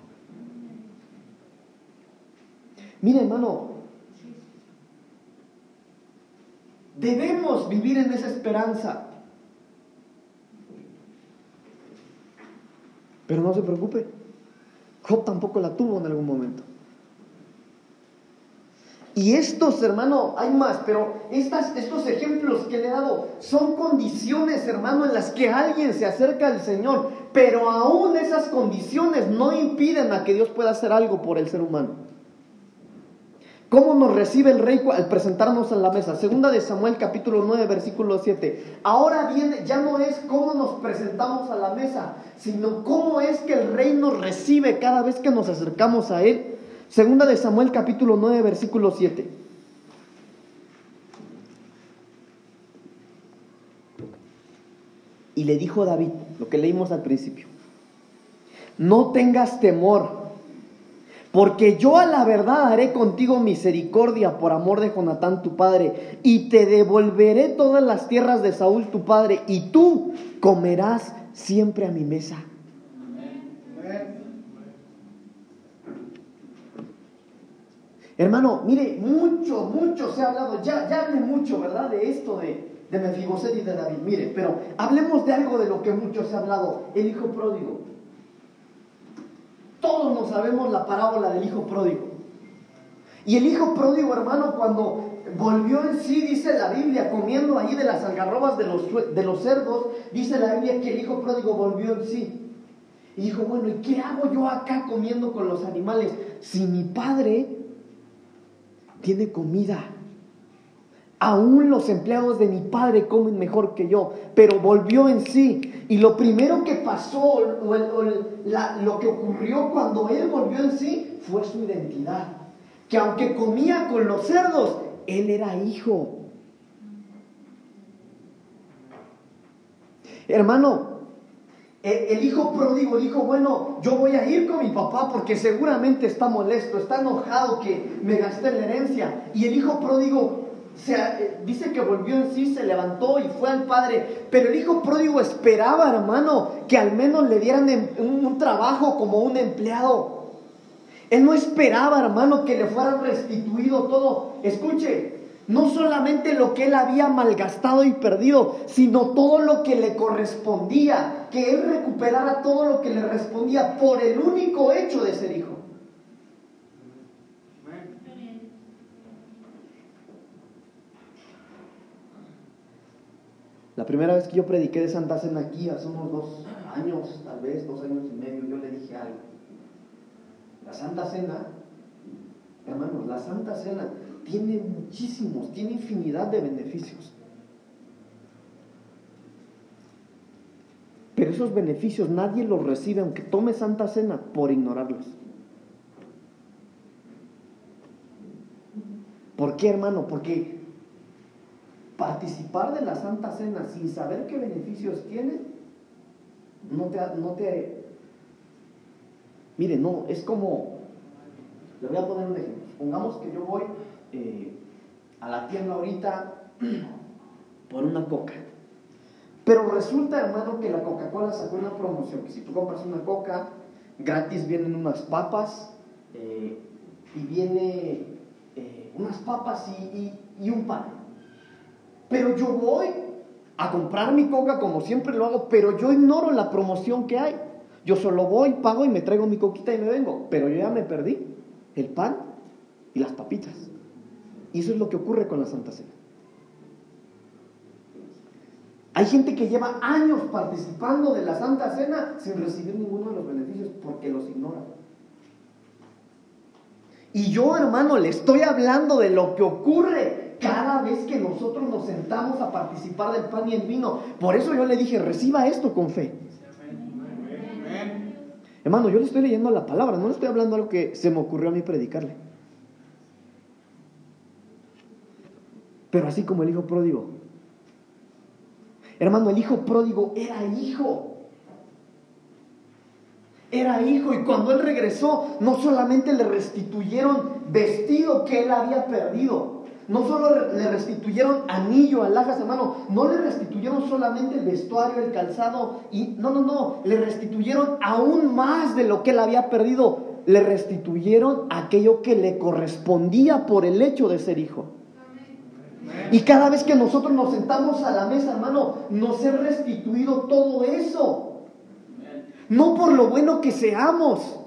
Mire, hermano, debemos vivir en esa esperanza. Pero no se preocupe, Job tampoco la tuvo en algún momento. Y estos, hermano, hay más, pero estas, estos ejemplos que le he dado son condiciones, hermano, en las que alguien se acerca al Señor, pero aún esas condiciones no impiden a que Dios pueda hacer algo por el ser humano. ¿Cómo nos recibe el rey al presentarnos en la mesa? Segunda de Samuel capítulo 9 versículo 7. Ahora viene, ya no es cómo nos presentamos a la mesa, sino cómo es que el rey nos recibe cada vez que nos acercamos a él Segunda de Samuel capítulo 9 versículo 7. Y le dijo David, lo que leímos al principio, no tengas temor, porque yo a la verdad haré contigo misericordia por amor de Jonatán tu padre, y te devolveré todas las tierras de Saúl tu padre, y tú comerás siempre a mi mesa. Hermano, mire, mucho, mucho se ha hablado, ya, ya hablé mucho, ¿verdad? De esto de, de Mefiboset y de David. Mire, pero hablemos de algo de lo que mucho se ha hablado, el hijo pródigo. Todos nos sabemos la parábola del hijo pródigo. Y el hijo pródigo, hermano, cuando volvió en sí, dice la Biblia, comiendo ahí de las algarrobas de los, de los cerdos, dice la Biblia que el hijo pródigo volvió en sí. Y dijo, bueno, ¿y qué hago yo acá comiendo con los animales? Si mi padre tiene comida. Aún los empleados de mi padre comen mejor que yo, pero volvió en sí. Y lo primero que pasó, o, lo que ocurrió cuando él volvió en sí, fue su identidad. Que aunque comía con los cerdos, él era hijo. Hermano, el hijo pródigo dijo, bueno, yo voy a ir con mi papá porque seguramente está molesto, está enojado que me gasté la herencia. Y el hijo pródigo se, eh, dice que volvió en sí, se levantó y fue al padre. Pero el hijo pródigo esperaba, hermano, que al menos le dieran em, un trabajo como un empleado. Él no esperaba, hermano, que le fuera restituido todo. Escuche, no solamente lo que él había malgastado y perdido, sino todo lo que le correspondía, que él recuperara todo lo que le respondía por el único hecho de ser hijo. La primera vez que yo prediqué de Santa Cena aquí, hace unos dos años, tal vez dos años y medio, yo le dije algo. La Santa Cena, hermanos, la Santa Cena tiene muchísimos, tiene infinidad de beneficios. Pero esos beneficios nadie los recibe aunque tome Santa Cena por ignorarlos. ¿Por qué, hermano? Porque participar de la Santa Cena sin saber qué beneficios tiene, no te... No te mire, no, es como... Le voy a poner un ejemplo. Pongamos que yo voy eh, a la tienda ahorita *clears throat* por una coca. Pero resulta, hermano, que la Coca-Cola sacó una promoción, que si tú compras una coca, gratis vienen unas papas eh, y viene eh, unas papas y, y un pan. Pero yo voy a comprar mi coca como siempre lo hago, pero yo ignoro la promoción que hay. Yo solo voy, pago y me traigo mi coquita y me vengo. Pero yo ya me perdí el pan y las papitas. Y eso es lo que ocurre con la Santa Cena. Hay gente que lleva años participando de la Santa Cena sin recibir ninguno de los beneficios porque los ignora. Y yo, hermano, le estoy hablando de lo que ocurre cada vez que nosotros nos sentamos a participar del pan y el vino. Por eso yo le dije, reciba esto con fe. Hermano, yo le estoy leyendo la palabra, no le estoy hablando algo que se me ocurrió a mí predicarle. pero así como el hijo pródigo. Hermano, el hijo pródigo era hijo. Era hijo y cuando él regresó, no solamente le restituyeron vestido que él había perdido, no solo le restituyeron anillo, alhajas, hermano, no le restituyeron solamente el vestuario, el calzado, y no, no, no, le restituyeron aún más de lo que él había perdido, le restituyeron aquello que le correspondía por el hecho de ser hijo. Y cada vez que nosotros nos sentamos a la mesa, hermano, nos es restituido todo eso. No por lo bueno que seamos.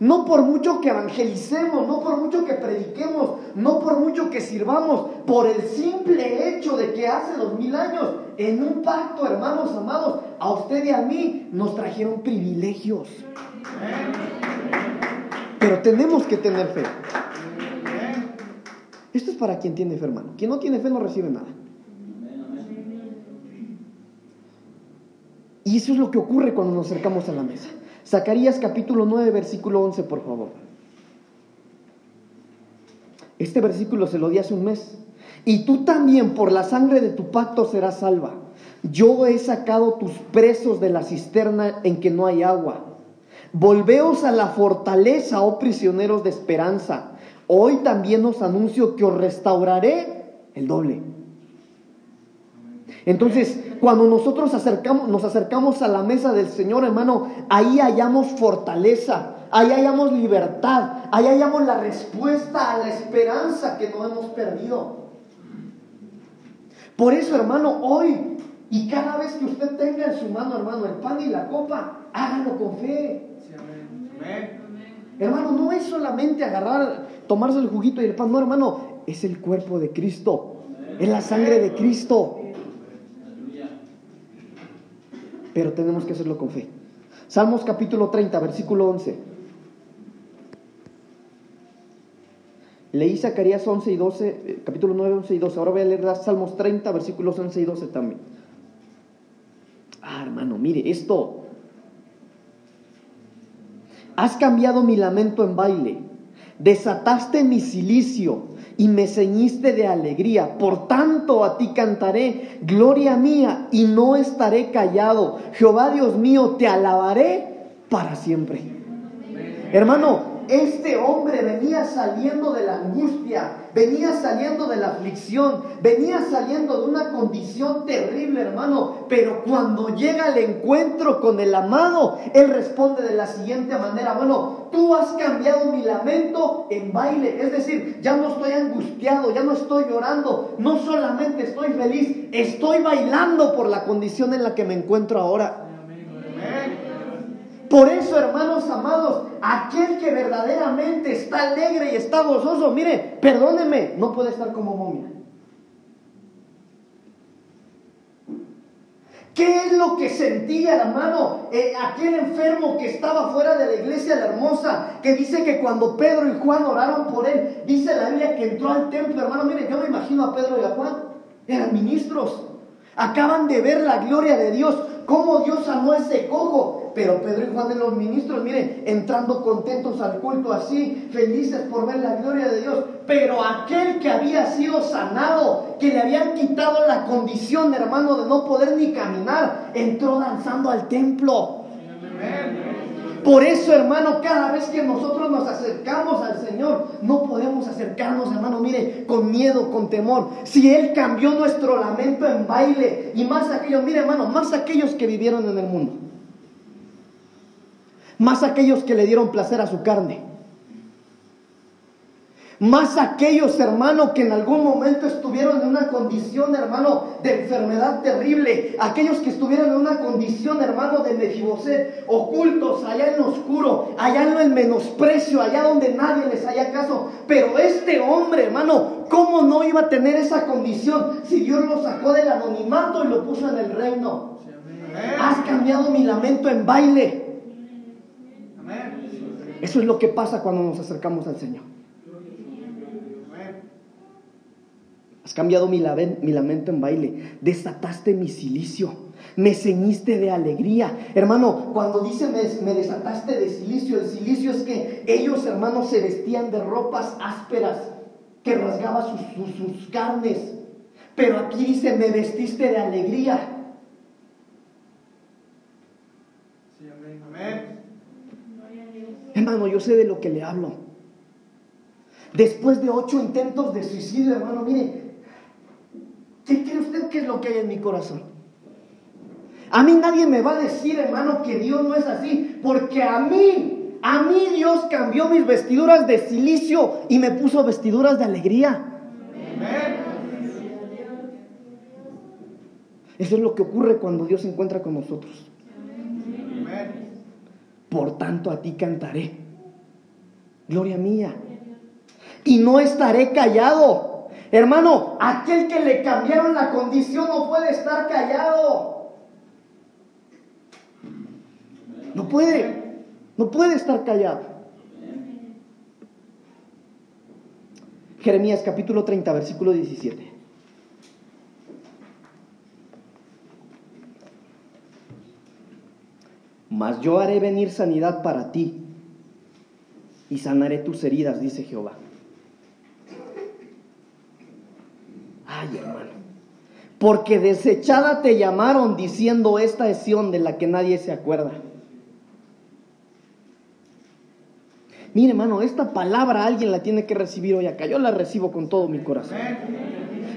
No por mucho que evangelicemos, no por mucho que prediquemos, no por mucho que sirvamos, por el simple hecho de que hace dos mil años, en un pacto, hermanos amados, a usted y a mí nos trajeron privilegios. Pero tenemos que tener fe. Esto es para quien tiene fe, hermano. Quien no tiene fe no recibe nada. Y eso es lo que ocurre cuando nos acercamos a la mesa. Zacarías capítulo 9, versículo 11, por favor. Este versículo se lo di hace un mes. Y tú también por la sangre de tu pacto serás salva. Yo he sacado tus presos de la cisterna en que no hay agua. Volveos a la fortaleza, oh prisioneros de esperanza. Hoy también os anuncio que os restauraré el doble. Entonces, cuando nosotros acercamos, nos acercamos a la mesa del Señor, hermano, ahí hallamos fortaleza, ahí hallamos libertad, ahí hallamos la respuesta a la esperanza que no hemos perdido. Por eso, hermano, hoy y cada vez que usted tenga en su mano, hermano, el pan y la copa, hágalo con fe. Hermano, no es solamente agarrar, tomarse el juguito y el pan, no, hermano, es el cuerpo de Cristo, es la sangre de Cristo. Pero tenemos que hacerlo con fe. Salmos capítulo 30, versículo 11. Leí Zacarías 11 y 12, eh, capítulo 9, 11 y 12. Ahora voy a leer Salmos 30, versículos 11 y 12 también. Ah, hermano, mire, esto. Has cambiado mi lamento en baile, desataste mi silicio y me ceñiste de alegría. Por tanto a ti cantaré, gloria mía, y no estaré callado. Jehová Dios mío, te alabaré para siempre. Hermano, este hombre venía saliendo de la angustia, venía saliendo de la aflicción, venía saliendo de una condición terrible, hermano. Pero cuando llega el encuentro con el amado, él responde de la siguiente manera, bueno, tú has cambiado mi lamento en baile. Es decir, ya no estoy angustiado, ya no estoy llorando, no solamente estoy feliz, estoy bailando por la condición en la que me encuentro ahora. Por eso, hermanos amados, aquel que verdaderamente está alegre y está gozoso, mire, perdóneme, no puede estar como momia. ¿Qué es lo que sentía, hermano? Eh, aquel enfermo que estaba fuera de la iglesia la hermosa, que dice que cuando Pedro y Juan oraron por él, dice la Biblia que entró al templo, hermano, mire, yo me imagino a Pedro y a Juan, eran ministros, acaban de ver la gloria de Dios, cómo Dios sanó ese cojo, pero Pedro y Juan de los ministros, miren, entrando contentos al culto así, felices por ver la gloria de Dios. Pero aquel que había sido sanado, que le habían quitado la condición, hermano, de no poder ni caminar, entró danzando al templo. Por eso, hermano, cada vez que nosotros nos acercamos al Señor, no podemos acercarnos, hermano, mire, con miedo, con temor. Si Él cambió nuestro lamento en baile, y más aquellos, mire, hermano, más aquellos que vivieron en el mundo más aquellos que le dieron placer a su carne. Más aquellos, hermano, que en algún momento estuvieron en una condición, hermano, de enfermedad terrible. Aquellos que estuvieron en una condición, hermano, de Mefiboset, ocultos, allá en lo oscuro, allá en el menosprecio, allá donde nadie les haya caso. Pero este hombre, hermano, ¿cómo no iba a tener esa condición si Dios lo sacó del anonimato y lo puso en el reino? Has cambiado mi lamento en baile. Eso es lo que pasa cuando nos acercamos al Señor. Has cambiado mi, lamento en baile, desataste mi silicio, me ceñiste de alegría. Hermano, cuando dice me, desataste de silicio, el silicio es que ellos, hermanos, se vestían de ropas ásperas que rasgaban sus, sus carnes. Pero aquí dice, me vestiste de alegría. Sí, amén. Hermano, yo sé de lo que le hablo. Después de ocho intentos de suicidio, hermano, mire, ¿qué cree usted que es lo que hay en mi corazón? A mí nadie me va a decir, hermano, que Dios no es así, porque a mí, a mí Dios cambió mis vestiduras de silicio y me puso vestiduras de alegría. Eso es lo que ocurre cuando Dios se encuentra con nosotros. Por tanto a ti cantaré. Gloria mía. Y no estaré callado. Hermano, aquel que le cambiaron la condición no puede estar callado. No puede, no puede estar callado. Jeremías capítulo 30, versículo 17. Mas yo haré venir sanidad para ti y sanaré tus heridas, dice Jehová. Ay, hermano. Porque desechada te llamaron diciendo esta es de la que nadie se acuerda. Mire, hermano, esta palabra alguien la tiene que recibir hoy acá. Yo la recibo con todo mi corazón.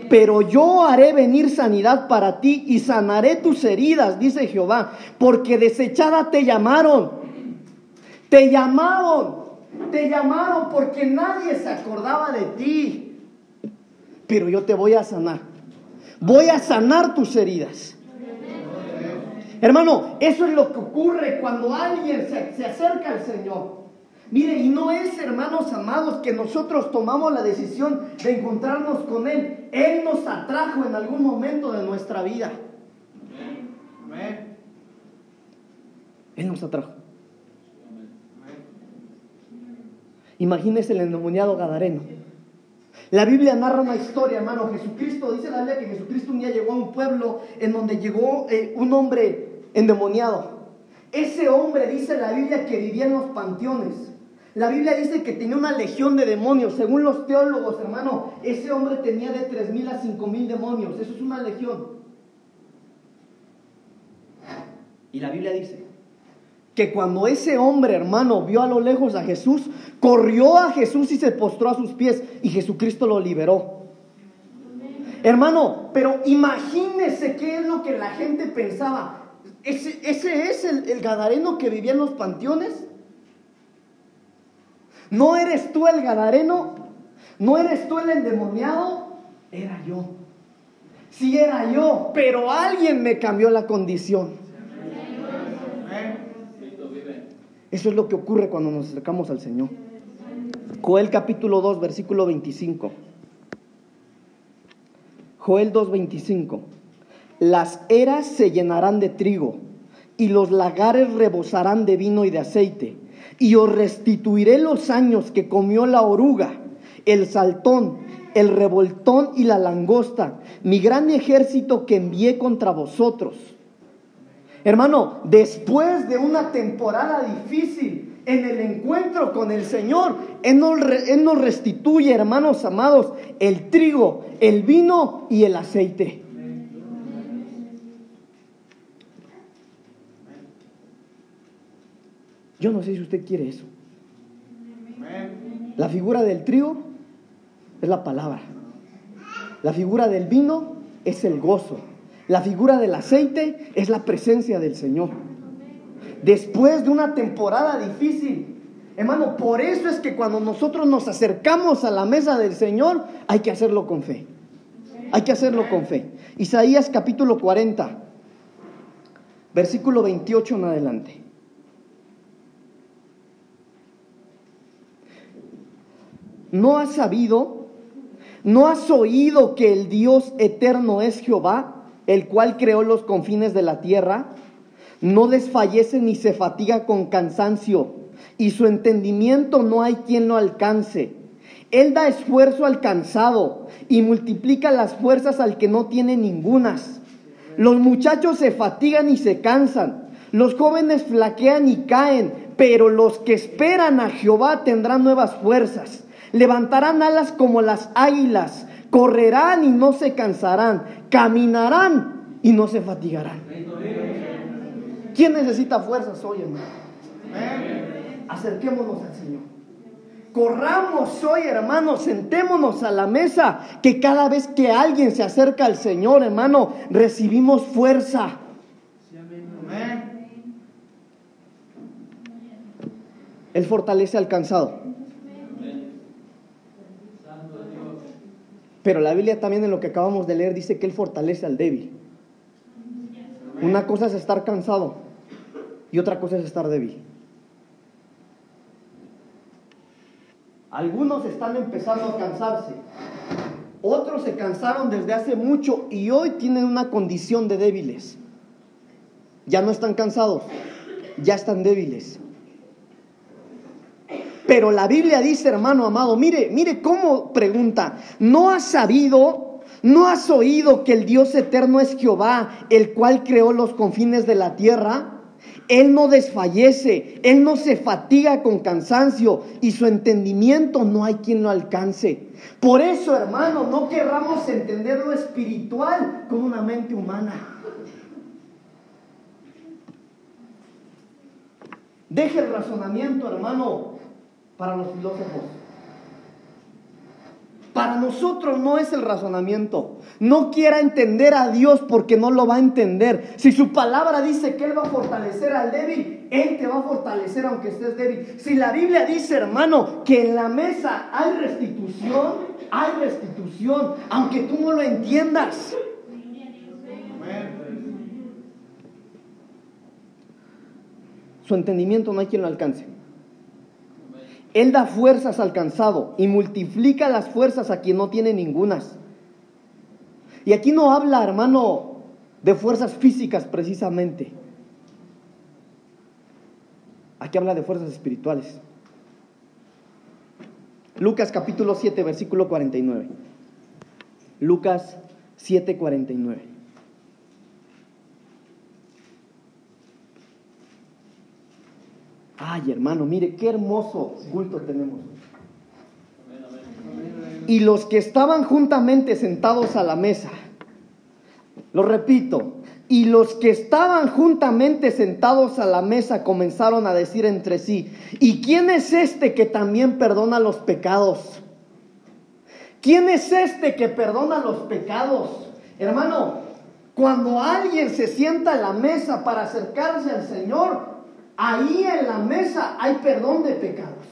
Pero yo haré venir sanidad para ti y sanaré tus heridas, dice Jehová, porque desechada te llamaron. Te llamaron. Te llamaron porque nadie se acordaba de ti. Pero yo te voy a sanar. Voy a sanar tus heridas. Hermano, eso es lo que ocurre cuando alguien se, se acerca al Señor. Mire, y no es, hermanos amados, que nosotros tomamos la decisión de encontrarnos con Él. Él nos atrajo en algún momento de nuestra vida. Él nos atrajo. Imagínese el endemoniado Gadareno. La Biblia narra una historia, hermano. Jesucristo, dice la Biblia que Jesucristo un día llegó a un pueblo en donde llegó eh, un hombre endemoniado. Ese hombre, dice la Biblia, que vivía en los panteones. La Biblia dice que tenía una legión de demonios. Según los teólogos, hermano, ese hombre tenía de 3.000 a 5.000 demonios. Eso es una legión. Y la Biblia dice que cuando ese hombre, hermano, vio a lo lejos a Jesús, corrió a Jesús y se postró a sus pies y Jesucristo lo liberó. Hermano, pero imagínese qué es lo que la gente pensaba. ¿Ese, ese es el, el gadareno que vivía en los panteones? ¿No eres tú el gadareno? ¿No eres tú el endemoniado? Era yo. Sí era yo, pero alguien me cambió la condición. Eso es lo que ocurre cuando nos acercamos al Señor. Joel capítulo 2, versículo 25. Joel 2, 25. Las eras se llenarán de trigo y los lagares rebosarán de vino y de aceite y os restituiré los años que comió la oruga, el saltón, el revoltón y la langosta, mi gran ejército que envié contra vosotros. Hermano, después de una temporada difícil en el encuentro con el Señor, Él nos, restituye, hermanos amados, el trigo, el vino y el aceite. Yo no sé si usted quiere eso. La figura del trigo es la palabra. La figura del vino es el gozo. La figura del aceite es la presencia del Señor. Después de una temporada difícil, hermano, por eso es que cuando nosotros nos acercamos a la mesa del Señor, hay que hacerlo con fe. Hay que hacerlo con fe. Isaías capítulo 40, versículo 28 en adelante. ¿No has sabido? ¿No has oído que el Dios eterno es Jehová, el cual creó los confines de la tierra? No desfallece ni se fatiga con cansancio, y su entendimiento no hay quien lo alcance. Él da esfuerzo al cansado y multiplica las fuerzas al que no tiene ningunas. Los muchachos se fatigan y se cansan, los jóvenes flaquean y caen, pero los que esperan a Jehová tendrán nuevas fuerzas levantarán alas como las águilas, correrán y no se cansarán, caminarán y no se fatigarán. ¿Quién necesita fuerzas hoy, hermano? Acerquémonos al Señor. Corramos hoy, hermano, sentémonos a la mesa, que cada vez que alguien se acerca al Señor, hermano, recibimos fuerza. Él fortalece al cansado. Pero la Biblia también en lo que acabamos de leer dice que Él fortalece al débil. Una cosa es estar cansado y otra cosa es estar débil. Algunos están empezando a cansarse. Otros se cansaron desde hace mucho y hoy tienen una condición de débiles. Ya no están cansados, ya están débiles. Pero la Biblia dice, hermano amado, mire, mire cómo pregunta, ¿no has sabido, no has oído que el Dios eterno es Jehová, el cual creó los confines de la tierra? Él no desfallece, Él no se fatiga con cansancio y su entendimiento no hay quien lo alcance. Por eso, hermano, no querramos entender lo espiritual como una mente humana. Deje el razonamiento, hermano, para los filósofos. Para nosotros no es el razonamiento. No quiera entender a Dios porque no lo va a entender. Si su palabra dice que Él va a fortalecer al débil, Él te va a fortalecer aunque estés débil. Si la Biblia dice, hermano, que en la mesa hay restitución, hay restitución, aunque tú no lo entiendas. Su entendimiento no hay quien lo alcance. Él da fuerzas al cansado y multiplica las fuerzas a quien no tiene ningunas. Y aquí no habla, hermano, de fuerzas físicas precisamente. Aquí habla de fuerzas espirituales. Lucas capítulo 7, versículo 49. Lucas 7, 49. Ay, hermano, mire qué hermoso culto tenemos. Y los que estaban juntamente sentados a la mesa, lo repito, y los que estaban juntamente sentados a la mesa comenzaron a decir entre sí, ¿y quién es este que también perdona los pecados? ¿Quién es este que perdona los pecados? Hermano, cuando alguien se sienta a la mesa para acercarse al Señor, Ahí en la mesa hay perdón de pecados.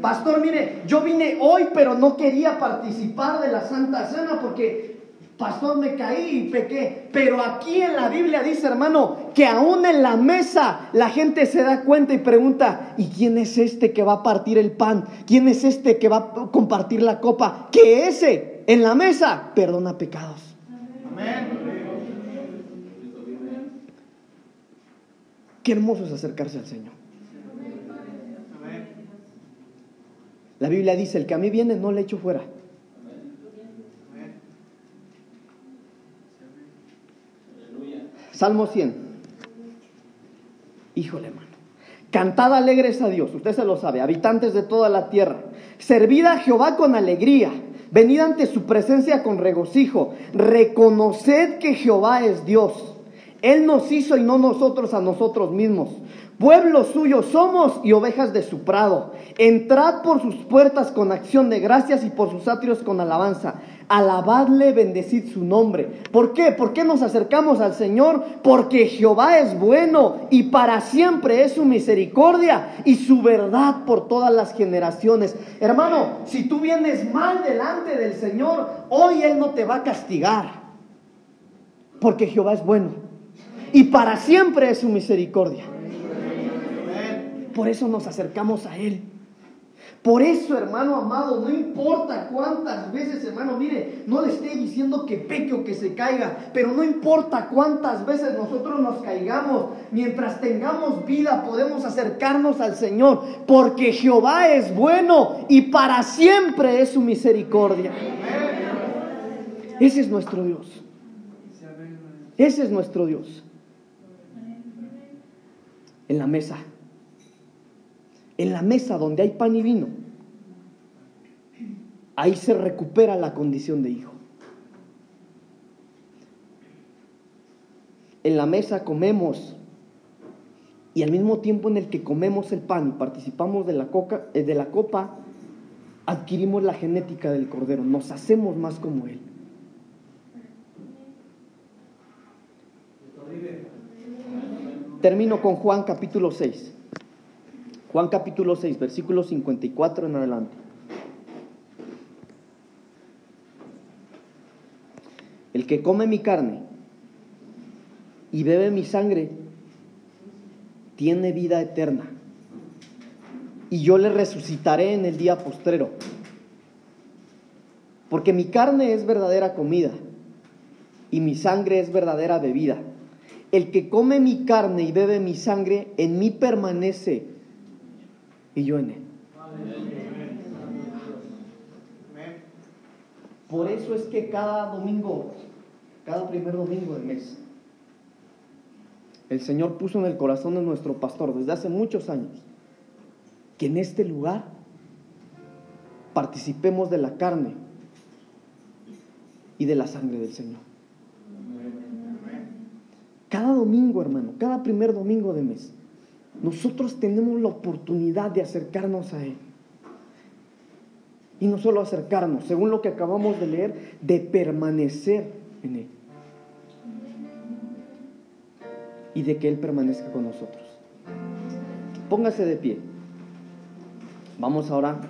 Pastor, mire, yo vine hoy, pero no quería participar de la Santa Cena porque, pastor, me caí y pequé. Pero aquí en la Biblia dice, hermano, que aún en la mesa la gente se da cuenta y pregunta, ¿y quién es este que va a partir el pan? ¿Quién es este que va a compartir la copa? Que ese en la mesa perdona pecados. Amén. Qué hermoso es acercarse al Señor. La Biblia dice, el que a mí viene no le echo fuera. Salmo 100. Híjole, hermano. Cantad alegres a Dios, usted se lo sabe, habitantes de toda la tierra. Servid a Jehová con alegría. Venid ante su presencia con regocijo. Reconoced que Jehová es Dios. Él nos hizo y no nosotros a nosotros mismos. Pueblo suyo somos y ovejas de su prado. Entrad por sus puertas con acción de gracias y por sus atrios con alabanza. Alabadle, bendecid su nombre. ¿Por qué? ¿Por qué nos acercamos al Señor? Porque Jehová es bueno y para siempre es su misericordia y su verdad por todas las generaciones. Hermano, si tú vienes mal delante del Señor, hoy Él no te va a castigar. Porque Jehová es bueno y para siempre es su misericordia. Por eso nos acercamos a Él. Por eso, hermano amado, no importa cuántas veces, hermano, mire, no le estoy diciendo que peque o que se caiga, pero no importa cuántas veces nosotros nos caigamos, mientras tengamos vida podemos acercarnos al Señor, porque Jehová es bueno y para siempre es su misericordia. Ese es nuestro Dios. Ese es nuestro Dios en la mesa. En la mesa donde hay pan y vino. Ahí se recupera la condición de hijo. En la mesa comemos y al mismo tiempo en el que comemos el pan y participamos de la, coca, eh, de la copa, adquirimos la genética del cordero, nos hacemos más como él. Termino con Juan capítulo 6. Juan capítulo 6, versículo 54 en adelante. El que come mi carne y bebe mi sangre tiene vida eterna. y yo le resucitaré en el día postrero. Porque mi carne es verdadera comida y mi sangre es verdadera bebida. El que come mi carne y bebe mi sangre, en mí permanece y yo en él. Por eso es que cada domingo, cada primer domingo del mes, el Señor puso en el corazón de nuestro pastor desde hace muchos años que en este lugar participemos de la carne y de la sangre del Señor. Cada domingo, hermano, cada primer domingo de mes, nosotros tenemos la oportunidad de acercarnos a Él. Y no solo acercarnos, según lo que acabamos de leer, de permanecer en Él. Y de que Él permanezca con nosotros. Póngase de pie. Vamos a orar.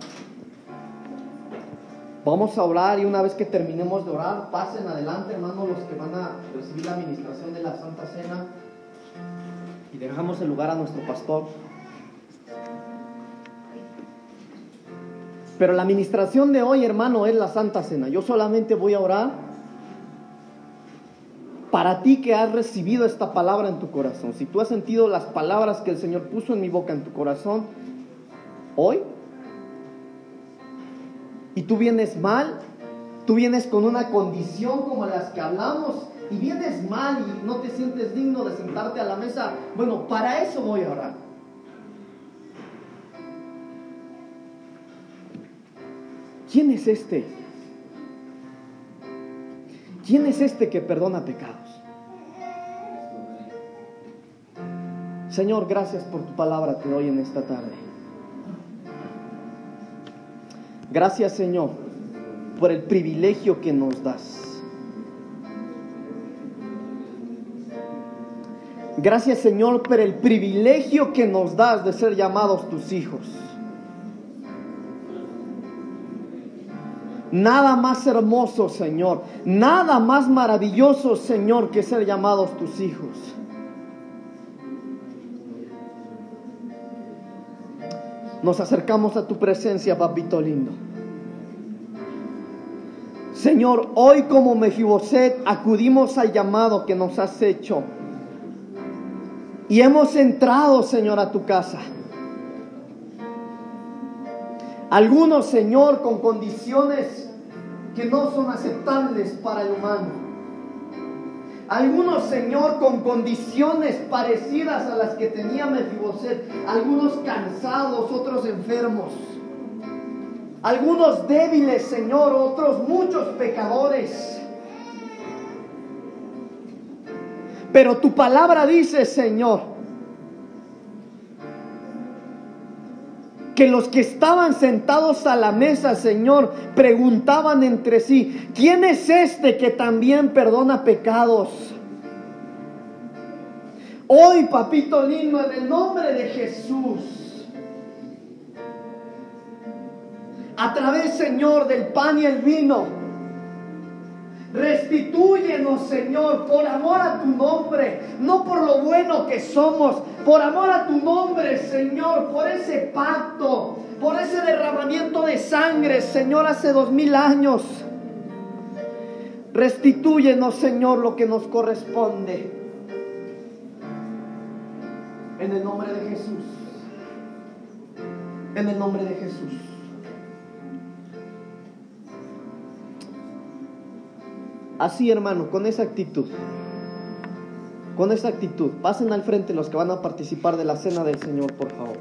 Vamos a orar y una vez que terminemos de orar, pasen adelante, hermanos, los que van a recibir la administración de la Santa Cena. Y dejamos el lugar a nuestro pastor. Pero la administración de hoy, hermano, es la Santa Cena. Yo solamente voy a orar para ti que has recibido esta palabra en tu corazón. Si tú has sentido las palabras que el Señor puso en mi boca, en tu corazón, hoy, y tú vienes mal, tú vienes con una condición como las que hablamos, y vienes mal y no te sientes digno de sentarte a la mesa, bueno, para eso voy a orar. ¿Quién es este? ¿Quién es este que perdona pecados? Señor, gracias por tu palabra que doy en esta tarde. Gracias, Señor, por el privilegio que nos das. Gracias, Señor, por el privilegio que nos das de ser llamados tus hijos. Nada más hermoso, Señor. Nada más maravilloso, Señor, que ser llamados tus hijos. Nos acercamos a tu presencia, papito lindo. Señor, hoy como Mefiboset acudimos al llamado que nos has hecho. Y hemos entrado, Señor, a tu casa. Algunos, Señor, con condiciones que no son aceptables para el humano. Algunos, Señor, con condiciones parecidas a las que tenía Mefiboset. Algunos cansados, otros enfermos. Algunos débiles, Señor, otros muchos pecadores. Pero tu palabra dice, Señor, que los que estaban sentados a la mesa, Señor, preguntaban entre sí, ¿quién es este que también perdona pecados? Hoy, papito lindo, en el nombre de Jesús, a través, Señor, del pan y el vino, Restitúyenos, Señor, por amor a tu nombre, no por lo bueno que somos, por amor a tu nombre, Señor, por ese pacto, por ese derramamiento de sangre, Señor, hace dos mil años. Restitúyenos, Señor, lo que nos corresponde. En el nombre de Jesús. En el nombre de Jesús. Así, hermano, con esa actitud. Con esa actitud. Pasen al frente los que van a participar de la cena del Señor, por favor.